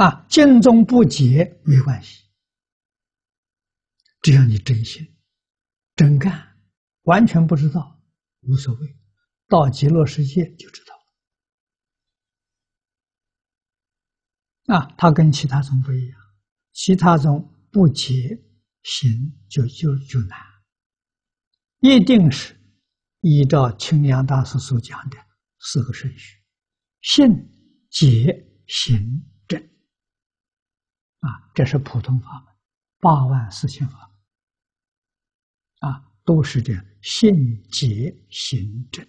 啊尽宗不解没关系，只要你真心、真干，完全不知道无所谓，到极乐世界就知道了。啊，他跟其他宗不一样，其他宗不解行就就就难，一定是依照清凉大师所讲的四个顺序：信、解、行。啊，这是普通法门，八万四千法，啊，都是这样，信解行正，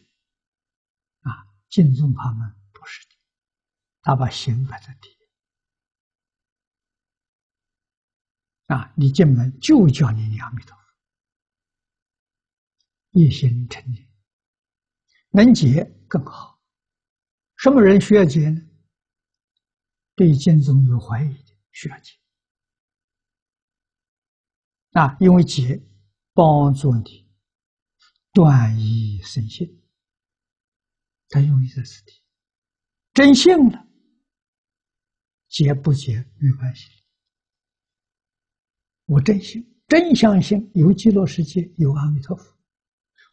啊，净宗法门不是的，他把行摆在第一，啊，你进门就叫你念阿弥陀佛，一心成念，能解更好，什么人需要解呢？对净宗有怀疑的。需要解啊，因为解帮助你断疑生信，他用意在此地，真信了，解不解没关系。我真信，真相信有极乐世界，有阿弥陀佛，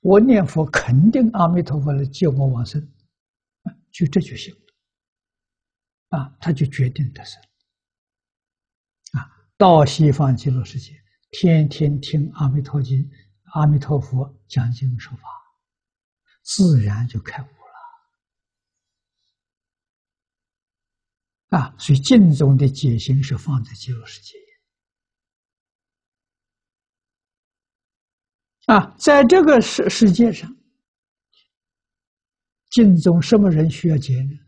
我念佛肯定阿弥陀佛来接我往生，就这就行了，啊，他就决定的是。到西方极乐世界，天天听阿弥陀经，阿弥陀佛讲经说法，自然就开悟了。啊，所以净宗的解行是放在极乐世界。啊，在这个世世界上，经中什么人需要解呢？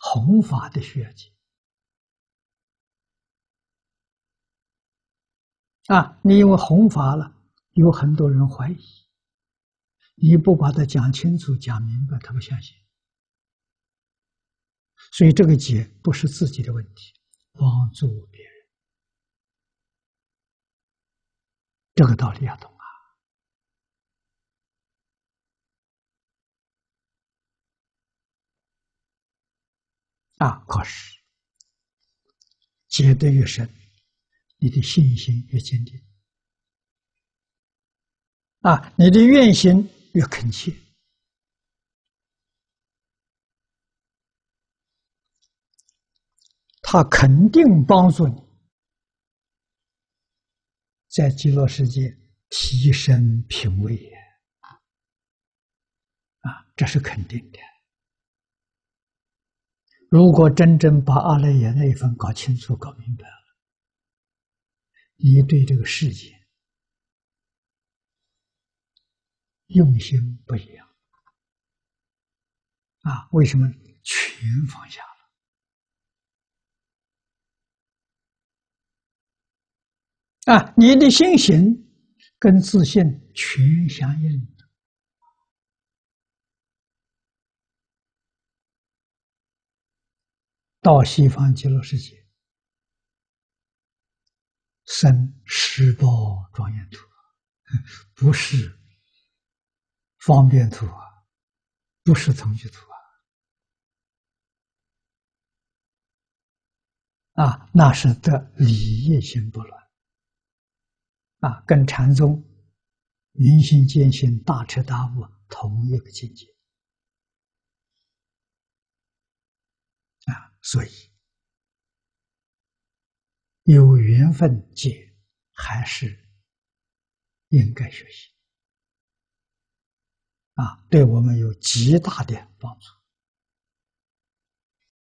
弘法的需要解。啊，你因为弘法了，有很多人怀疑，你不把它讲清楚、讲明白，他不相信。所以这个解不是自己的问题，帮助别人，这个道理要懂啊！啊，可是解得越深。你的信心越坚定，啊，你的愿心越恳切，他肯定帮助你，在极乐世界提升品位，啊，这是肯定的。如果真正把阿赖耶那一份搞清楚、搞明白。你对这个世界用心不一样啊？为什么全放下了？啊，你的心行跟自信全相应，到西方极乐世界。生十报庄严土，不是方便图啊，不是程序图啊，啊，那是得理业心不乱，啊，跟禅宗明心见性、大彻大悟同一个境界，啊，所以。有缘分解还是应该学习啊，对我们有极大的帮助。